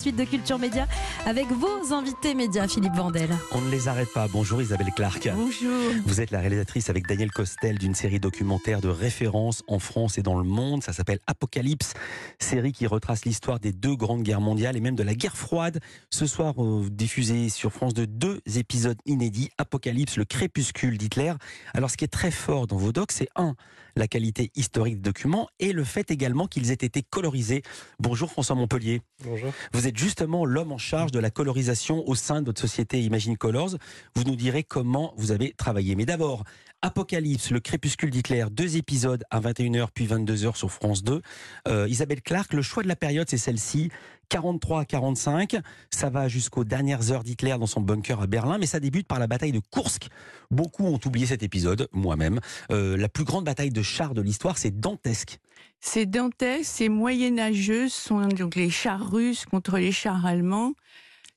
Suite de Culture Média avec vos invités médias, Philippe Vandel. On ne les arrête pas. Bonjour Isabelle Clark. Bonjour. Vous êtes la réalisatrice avec Daniel Costel d'une série documentaire de référence en France et dans le monde. Ça s'appelle Apocalypse, série qui retrace l'histoire des deux grandes guerres mondiales et même de la guerre froide. Ce soir, euh, diffusé sur France de deux épisodes inédits. Apocalypse, le crépuscule d'Hitler. Alors, ce qui est très fort dans vos docs, c'est un, la qualité historique des documents et le fait également qu'ils aient été colorisés. Bonjour François Montpellier. Bonjour. Vous êtes justement l'homme en charge de la colorisation au sein de votre société Imagine Colors. Vous nous direz comment vous avez travaillé. Mais d'abord, Apocalypse, le crépuscule d'Hitler, deux épisodes à 21h puis 22h sur France 2. Euh, Isabelle Clark, le choix de la période, c'est celle-ci. 43 à 45, ça va jusqu'aux dernières heures d'Hitler dans son bunker à Berlin, mais ça débute par la bataille de Kursk. Beaucoup ont oublié cet épisode, moi-même. Euh, la plus grande bataille de chars de l'histoire, c'est dantesque. C'est dantesque, c'est moyenâgeux, ce sont donc les chars russes contre les chars allemands.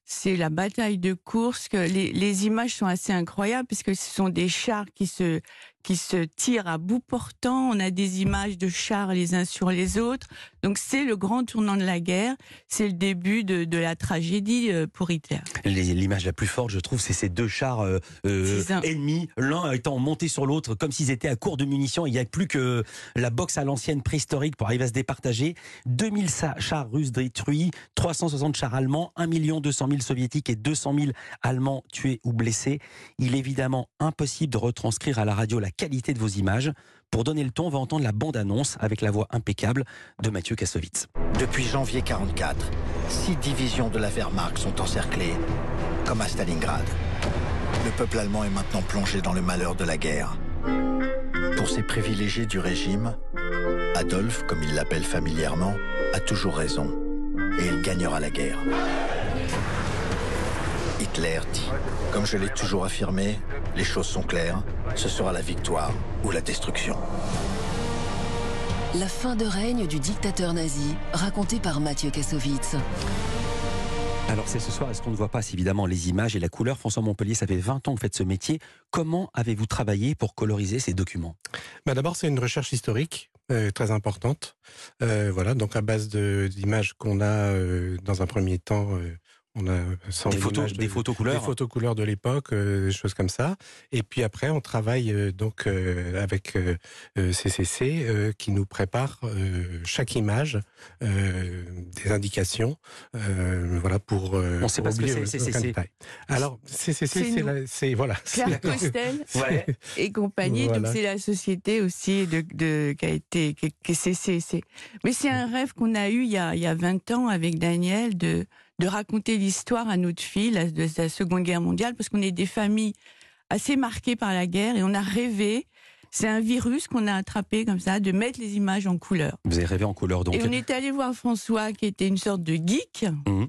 C'est la bataille de Kursk. Les, les, images sont assez incroyables puisque ce sont des chars qui se, qui se tirent à bout portant. On a des images de chars les uns sur les autres. Donc c'est le grand tournant de la guerre. C'est le début de, de, la tragédie euh, pour Hitler. L'image la plus forte, je trouve, c'est ces deux chars euh, euh ennemis, l'un étant monté sur l'autre comme s'ils étaient à court de munitions. Il n'y a plus que la boxe à l'ancienne préhistorique pour arriver à se départager. 2000 chars russes détruits, 360 chars allemands, 1 200 000 soviétiques et 200 000 allemands tués ou blessés. Il est évidemment impossible de retranscrire à la radio la qualité de vos images. Pour donner le ton, on va entendre la bande-annonce avec la voix impeccable de Mathieu Kassovitz. Depuis janvier 44, six divisions de la Wehrmacht sont encerclées, comme à Stalingrad. Le peuple allemand est maintenant plongé dans le malheur de la guerre. Pour ces privilégiés du régime, Adolphe, comme il l'appelle familièrement, a toujours raison. Et il gagnera la guerre. Hitler dit, comme je l'ai toujours affirmé, les choses sont claires, ce sera la victoire ou la destruction. La fin de règne du dictateur nazi, racontée par Mathieu Kassovitz. Alors c'est ce soir, est-ce qu'on ne voit pas évidemment les images et la couleur? François Montpellier, ça fait 20 ans que vous faites ce métier. Comment avez-vous travaillé pour coloriser ces documents? Bah D'abord, c'est une recherche historique euh, très importante. Euh, voilà, donc à base d'images qu'on a euh, dans un premier temps on a des photos, des photos couleurs, des photos couleurs de l'époque, euh, des choses comme ça. Et puis après, on travaille euh, donc euh, avec CCC qui nous prépare chaque image des indications, voilà pour. on sait pas ce que c'est CCC. Alors CCC, c'est voilà. Claire Costel ouais. et compagnie. Donc c'est la société aussi de, de qui a été qui, CCC. Mais c'est un rêve qu'on a eu il y a il y a 20 ans avec Daniel de de raconter l'histoire à notre fille de la Seconde Guerre mondiale, parce qu'on est des familles assez marquées par la guerre et on a rêvé. C'est un virus qu'on a attrapé comme ça, de mettre les images en couleur. Vous avez rêvé en couleur donc. Et on est allé voir François, qui était une sorte de geek. Mmh.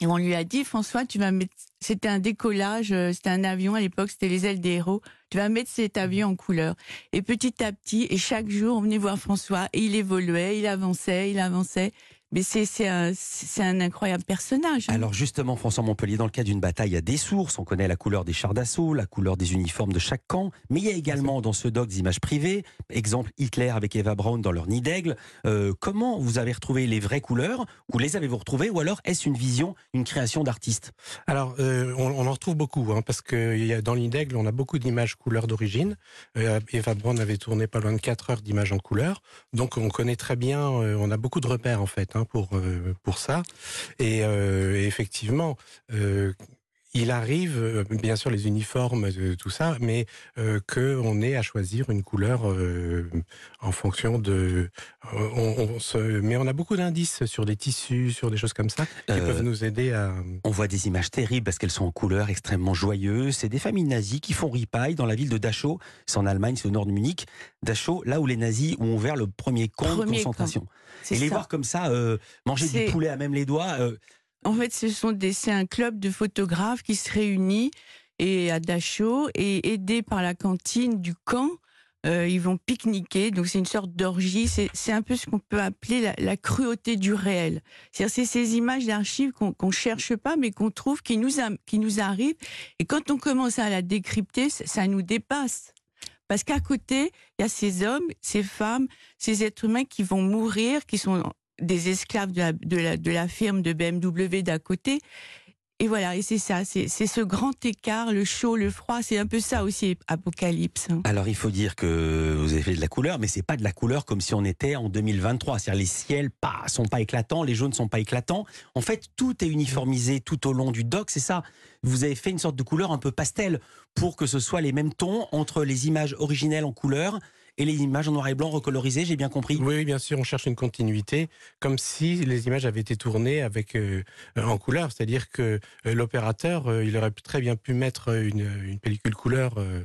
Et on lui a dit, François, tu vas mettre. C'était un décollage, euh, c'était un avion à l'époque, c'était les ailes des héros. Tu vas mettre cet avion en couleur. Et petit à petit, et chaque jour, on venait voir François, et il évoluait, il avançait, il avançait. Mais c'est un, un, incroyable personnage. Hein. Alors justement, François Montpellier, dans le cas d'une bataille, il y a des sources. On connaît la couleur des chars d'assaut, la couleur des uniformes de chaque camp. Mais il y a également dans ce doc des images privées. Exemple, Hitler avec Eva Braun dans leur nid d'aigle. Euh, comment vous avez retrouvé les vraies couleurs Ou les avez-vous retrouvées Ou alors est-ce une vision, une création d'artiste Alors, euh, on, on, en retrouve beaucoup. Hein, parce que dans le nid d'aigle, on a beaucoup d'images couleurs d'origine. Euh, Eva Braun avait tourné pas loin de 4 heures d'images en couleur. Donc on connaît très bien, on a beaucoup de repères en fait. Hein. Hein, pour euh, pour ça. Et, euh, effectivement, euh, il arrive, bien sûr, les uniformes, tout ça, mais qu'on que on ait à choisir une couleur en fonction de. On, se, mais on a beaucoup d'indices sur des tissus, sur des choses comme ça, qui peuvent nous aider à. On voit des images terribles parce qu'elles sont en couleur extrêmement joyeuses. C'est des familles nazies qui font ripaille dans la ville de Dachau. C'est en Allemagne, c'est au nord de Munich. Dachau, là où les nazis ont ouvert le premier camp de concentration. Et les voir comme ça, euh, manger du poulet à même les doigts. En fait, ce sont des, c'est un club de photographes qui se réunit et à Dachau et aidés par la cantine du camp. Euh, ils vont pique-niquer, donc c'est une sorte d'orgie. C'est un peu ce qu'on peut appeler la, cruauté du réel. C'est ces images d'archives qu'on ne cherche pas, mais qu'on trouve, qui nous, qui nous arrivent. Et quand on commence à la décrypter, ça nous dépasse. Parce qu'à côté, il y a ces hommes, ces femmes, ces êtres humains qui vont mourir, qui sont des esclaves de la, de la, de la firme de BMW d'à côté. Et voilà, et c'est ça, c'est ce grand écart, le chaud, le froid, c'est un peu ça aussi, Apocalypse. hein. Alors il faut dire que vous avez fait de la couleur, mais c'est pas de la couleur comme si on était en 2023. C'est-à-dire les ciels pas sont pas éclatants, les jaunes sont pas éclatants. En fait, tout est uniformisé tout au long du doc. C'est ça. Vous avez fait une sorte de couleur un peu pastel pour que ce soit les mêmes tons entre les images originelles en couleur et les images en noir et blanc recolorisées. J'ai bien compris. Oui, oui, bien sûr, on cherche une continuité, comme si les images avaient été tournées avec euh, en couleur, c'est-à-dire que euh, l'opérateur, euh, il aurait très bien pu mettre une, une pellicule couleur, euh,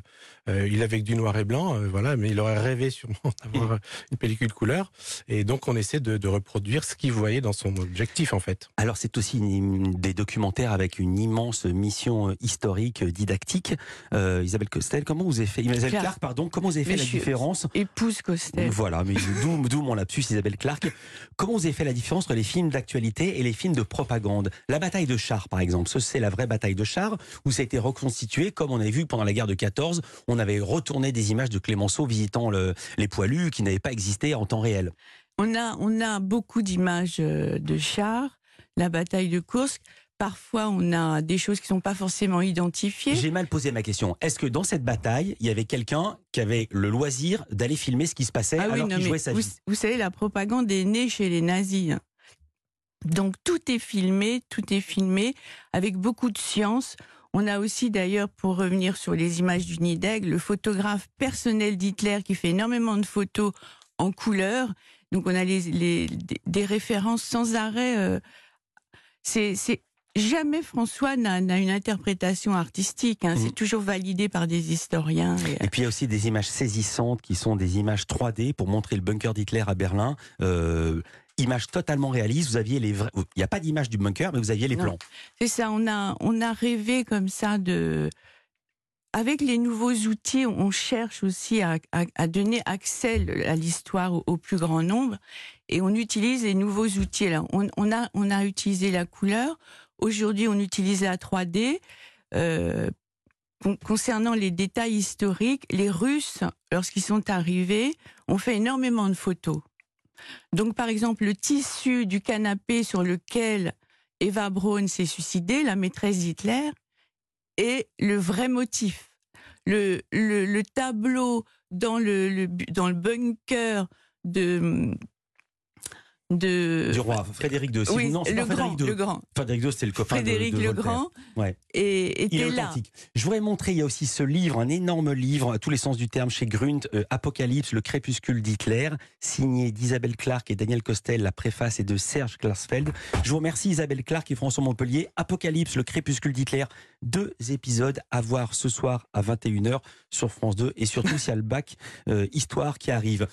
euh, il avait que du noir et blanc, euh, voilà, mais il aurait rêvé sûrement d'avoir une pellicule couleur, et donc on essaie de, de reproduire ce qu'il voyait dans son objectif en fait. Alors c'est aussi une- des documentaires avec une immense mission historique, didactique. Euh, Isabelle Costel, comment vous avez fait Isabelle Clark. Pardon, comment vous avez fait Mais la suis- différence Épouse Costel. Voilà, mais d'où mon lapsus Isabelle Clark. Comment vous avez fait la différence entre les films d'actualité et les films de propagande? La bataille de chars, par exemple, ce c'est la vraie bataille de chars où ça a été reconstitué comme on avait vu pendant la guerre de 14. On avait retourné des images de Clémenceau visitant le- les poilus qui n'avaient pas existé en temps réel. On a, on a beaucoup d'images euh, de chars, la bataille de Kursk. Parfois, on a des choses qui sont pas forcément identifiées. J'ai mal posé ma question. Est-ce que dans cette bataille, il y avait quelqu'un qui avait le loisir d'aller filmer ce qui se passait Ah oui, alors qu'il jouait sa vous, vie? vous savez, la propagande est née chez les nazis. hein. Donc tout est filmé, tout est filmé avec beaucoup de science. On a aussi d'ailleurs, pour revenir sur les images du nid d'aigle, le photographe personnel d'Hitler qui fait énormément de photos en couleur. Donc on a les, les- des- références sans arrêt. euh, c'est- jamais François n'a une interprétation artistique. hein. C'est toujours validé par des historiens. et- Et puis il y a aussi des images saisissantes qui sont des images 3D pour montrer le bunker d'Hitler à Berlin. Euh, images totalement réalistes. Vous aviez les vrais. Il n'y a pas d'image du bunker, mais vous aviez les Non. plans. C'est ça, on a, on a rêvé comme ça de. Avec les nouveaux outils, on cherche aussi à, à- à donner accès à l'histoire au, au plus grand nombre. Et on utilise les nouveaux outils. Là, on, on a, on a utilisé la couleur. Aujourd'hui, on utilise la 3D. Euh, con- concernant les détails historiques, les Russes, lorsqu'ils sont arrivés, ont fait énormément de photos. Donc, par exemple, le tissu du canapé sur lequel Eva Braun s'est suicidée, la maîtresse d'Hitler, est le vrai motif. Le, le, le tableau dans le bunker de. De Du roi Frédéric II. Si oui, vous- non, c'est le pas grand, Frédéric II. le grand. Frédéric II, c'était le copain de- Frédéric de le Voltaire. Grand Ouais. et, Il est était là. Je voudrais montrer, il y a aussi ce livre, un énorme livre, à tous les sens du terme, chez Grunt, euh, Apocalypse, le crépuscule d'Hitler, signé d'Isabelle Clark et Daniel Costel. La préface est de Serge Klarsfeld. Je vous remercie Isabelle Clark et François Montpellier. Apocalypse, le crépuscule d'Hitler, deux épisodes à voir ce soir à 21h sur France 2 et surtout s'il y a le bac euh, Histoire qui arrive.